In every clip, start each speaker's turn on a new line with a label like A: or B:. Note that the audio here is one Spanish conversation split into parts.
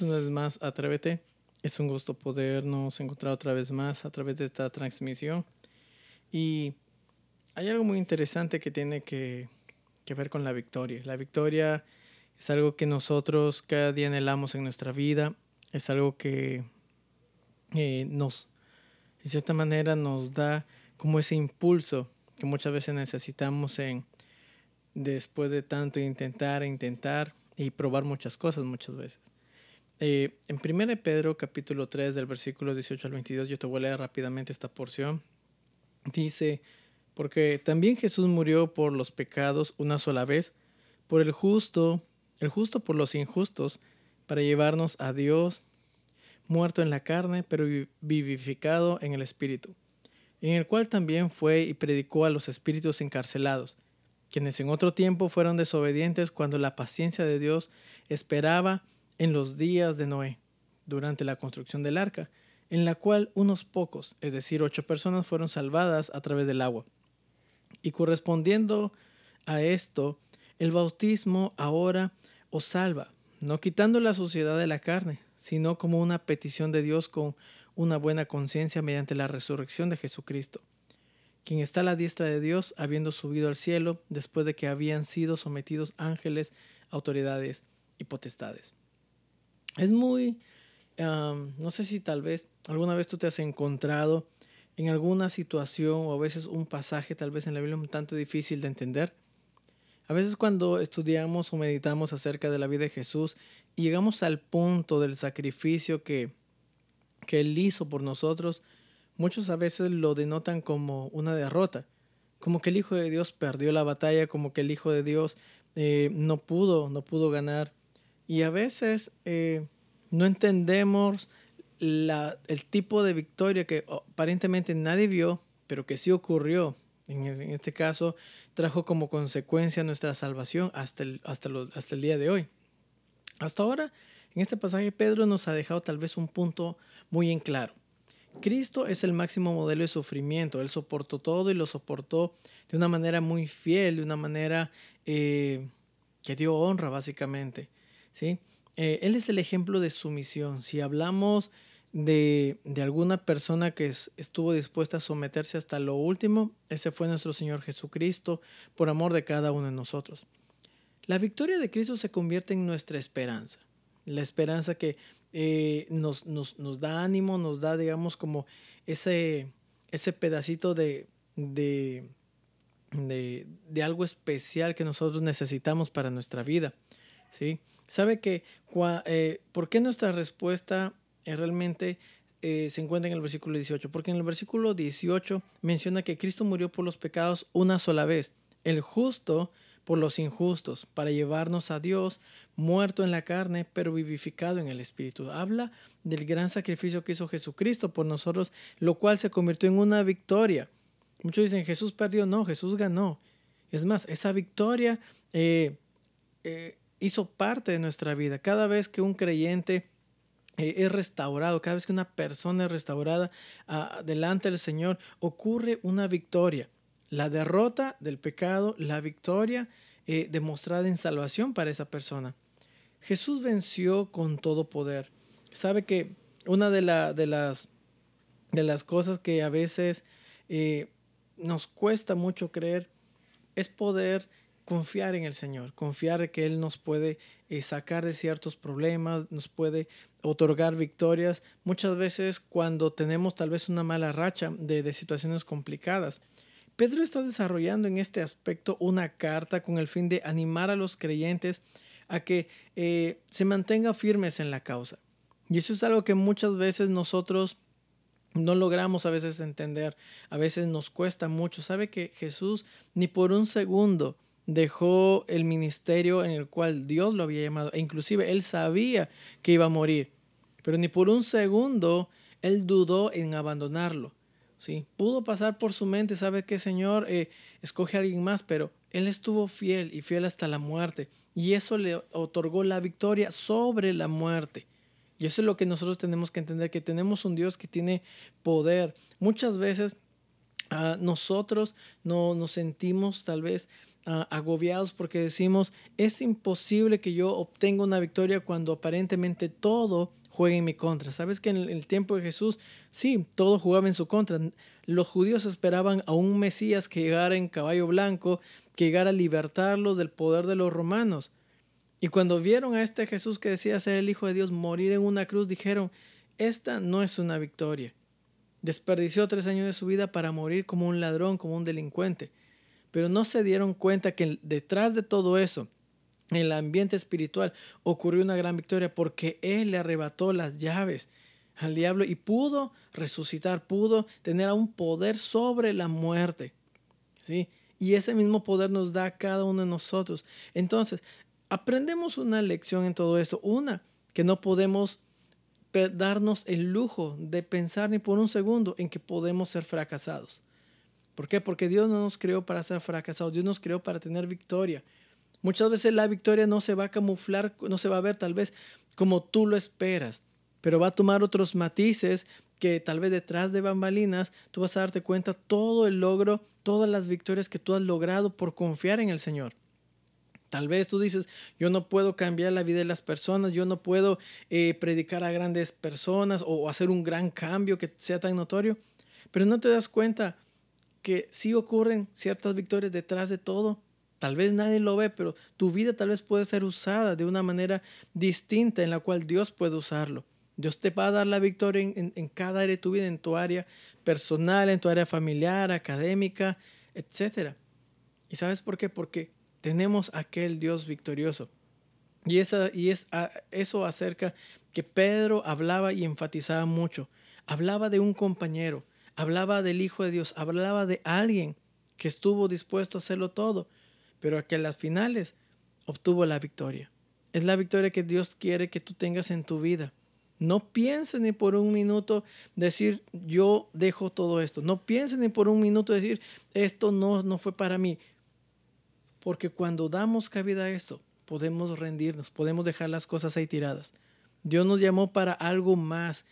A: Una vez más Atrévete. Es un gusto podernos encontrar otra vez más a través de esta transmisión. Y hay algo muy interesante que tiene que, que ver con la victoria. La victoria es algo que nosotros cada día anhelamos en nuestra vida. Es algo que eh, nos, en cierta manera, nos da como ese impulso que muchas veces necesitamos en después de tanto intentar e intentar y probar muchas cosas muchas veces. Eh, en 1 Pedro capítulo 3 del versículo 18 al 22, yo te voy a leer rápidamente esta porción. Dice, porque también Jesús murió por los pecados una sola vez, por el justo, el justo por los injustos, para llevarnos a Dios, muerto en la carne, pero vivificado en el Espíritu, en el cual también fue y predicó a los espíritus encarcelados, quienes en otro tiempo fueron desobedientes cuando la paciencia de Dios esperaba en los días de Noé, durante la construcción del arca, en la cual unos pocos, es decir, ocho personas, fueron salvadas a través del agua. Y correspondiendo a esto, el bautismo ahora os salva, no quitando la suciedad de la carne, sino como una petición de Dios con una buena conciencia mediante la resurrección de Jesucristo quien está a la diestra de Dios, habiendo subido al cielo, después de que habían sido sometidos ángeles, autoridades y potestades. Es muy, no sé si tal vez alguna vez tú te has encontrado en alguna situación o a veces un pasaje tal vez en la Biblia un tanto difícil de entender. A veces cuando estudiamos o meditamos acerca de la vida de Jesús y llegamos al punto del sacrificio que, que Él hizo por nosotros, muchos a veces lo denotan como una derrota, como que el Hijo de Dios perdió la batalla, como que el Hijo de Dios eh, no pudo, no pudo ganar. Y a veces eh, no entendemos la, el tipo de victoria que aparentemente nadie vio, pero que sí ocurrió. En, este caso, trajo como consecuencia nuestra salvación hasta el, hasta, hasta el día de hoy. Hasta ahora, en este pasaje, Pedro nos ha dejado tal vez un punto muy en claro. Cristo es el máximo modelo de sufrimiento. Él soportó todo y lo soportó de una manera muy fiel, de una manera eh, que dio honra, básicamente. ¿Sí? Eh, él es el ejemplo de sumisión. Si hablamos de, alguna persona que estuvo dispuesta a someterse hasta lo último, ese fue nuestro Señor Jesucristo, por amor de cada uno de nosotros. La victoria de Cristo se convierte en nuestra esperanza. La esperanza que eh, nos, nos, nos, da ánimo, nos da, digamos, como ese, ese pedacito de, de, de, algo especial que nosotros necesitamos para nuestra vida. ¿sí? ¿Sabe que eh, por qué nuestra respuesta realmente eh, se encuentra en el versículo 18? Porque en el versículo 18 menciona que Cristo murió por los pecados una sola vez. El justo por los injustos, para llevarnos a Dios, muerto en la carne, pero vivificado en el Espíritu. Habla del gran sacrificio que hizo Jesucristo por nosotros, lo cual se convirtió en una victoria. Muchos dicen, Jesús perdió, no, Jesús ganó. Es más, esa victoria eh, eh, hizo parte de nuestra vida. Cada vez que un creyente eh, es restaurado, cada vez que una persona es restaurada ah, delante del Señor, ocurre una victoria la derrota del pecado, la victoria eh, demostrada en salvación para esa persona. Jesús venció con todo poder. Sabe que una de, de, las, de las cosas que a veces eh, nos cuesta mucho creer es poder confiar en el Señor, confiar que Él nos puede eh, sacar de ciertos problemas, nos puede otorgar victorias, muchas veces cuando tenemos tal vez una mala racha de, de situaciones complicadas. Pedro está desarrollando en este aspecto una carta con el fin de animar a los creyentes a que eh, se mantengan firmes en la causa. Y eso es algo que muchas veces nosotros no logramos a veces entender, a veces nos cuesta mucho. Sabe que Jesús ni por un segundo dejó el ministerio en el cual Dios lo había llamado, e inclusive él sabía que iba a morir, pero ni por un segundo él dudó en abandonarlo. ¿sí? Pudo pasar por su mente, sabe que Señor eh, escoge a alguien más, pero Él estuvo fiel y fiel hasta la muerte. Y eso le otorgó la victoria sobre la muerte. Y eso es lo que nosotros tenemos que entender, que tenemos un Dios que tiene poder. Muchas veces ah, nosotros no nos sentimos tal vez agobiados porque decimos, es imposible que yo obtenga una victoria cuando aparentemente todo juega en mi contra. Sabes que en el tiempo de Jesús, sí, todo jugaba en su contra. Los judíos esperaban a un Mesías que llegara en caballo blanco, que llegara a libertarlos del poder de los romanos. Y cuando vieron a este Jesús que decía ser el Hijo de Dios morir en una cruz, dijeron, esta no es una victoria. Desperdició tres años de su vida para morir como un ladrón, como un delincuente. Pero no se dieron cuenta que detrás de todo eso, en el ambiente espiritual, ocurrió una gran victoria porque Él le arrebató las llaves al diablo y pudo resucitar, pudo tener un poder sobre la muerte. ¿sí? Y ese mismo poder nos da a cada uno de nosotros. Entonces, aprendemos una lección en todo esto. Una, que no podemos darnos el lujo de pensar ni por un segundo en que podemos ser fracasados. ¿Por qué? Porque Dios no nos creó para ser fracasados, Dios nos creó para tener victoria. Muchas veces la victoria no se va a camuflar, no se va a ver tal vez como tú lo esperas, pero va a tomar otros matices que tal vez detrás de bambalinas tú vas a darte cuenta todo el logro, todas las victorias que tú has logrado por confiar en el Señor. Tal vez tú dices, yo no puedo cambiar la vida de las personas, yo no puedo eh, predicar a grandes personas o hacer un gran cambio que sea tan notorio, pero no te das cuenta que sí ocurren ciertas victorias detrás de todo. Tal vez nadie lo ve, pero tu vida tal vez puede ser usada de una manera distinta en la cual Dios puede usarlo. Dios te va a dar la victoria en, en cada área de tu vida, en tu área personal, en tu área familiar, académica, etc. ¿Y sabes por qué? Porque tenemos aquel Dios victorioso. Y, esa, y es eso acerca que Pedro hablaba y enfatizaba mucho. Hablaba de un compañero, hablaba del Hijo de Dios, hablaba de alguien que estuvo dispuesto a hacerlo todo, pero que a las finales obtuvo la victoria. Es la victoria que Dios quiere que tú tengas en tu vida. No pienses ni por un minuto decir yo dejo todo esto. No pienses ni por un minuto decir esto no, no fue para mí. Porque cuando damos cabida a eso, podemos rendirnos, podemos dejar las cosas ahí tiradas. Dios nos llamó para algo más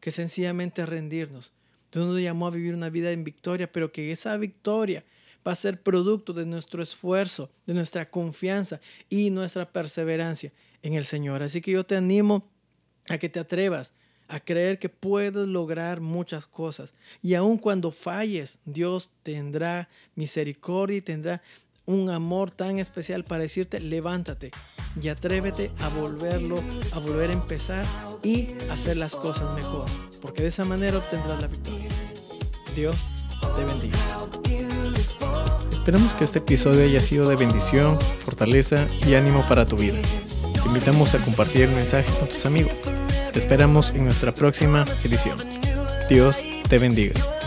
A: que sencillamente rendirnos. Dios nos llamó a vivir una vida en victoria, pero que esa victoria va a ser producto de nuestro esfuerzo, de nuestra confianza y nuestra perseverancia en el Señor. Así que yo te animo a que te atrevas a creer que puedes lograr muchas cosas. Y aun cuando falles, Dios tendrá misericordia y tendrá un amor tan especial para decirte levántate y atrévete a volverlo, a volver a empezar y hacer las cosas mejor, porque de esa manera obtendrás la victoria. Dios te bendiga.
B: Esperamos que este episodio haya sido de bendición, fortaleza y ánimo para tu vida. Te invitamos a compartir el mensaje con tus amigos. Te esperamos en nuestra próxima edición. Dios te bendiga.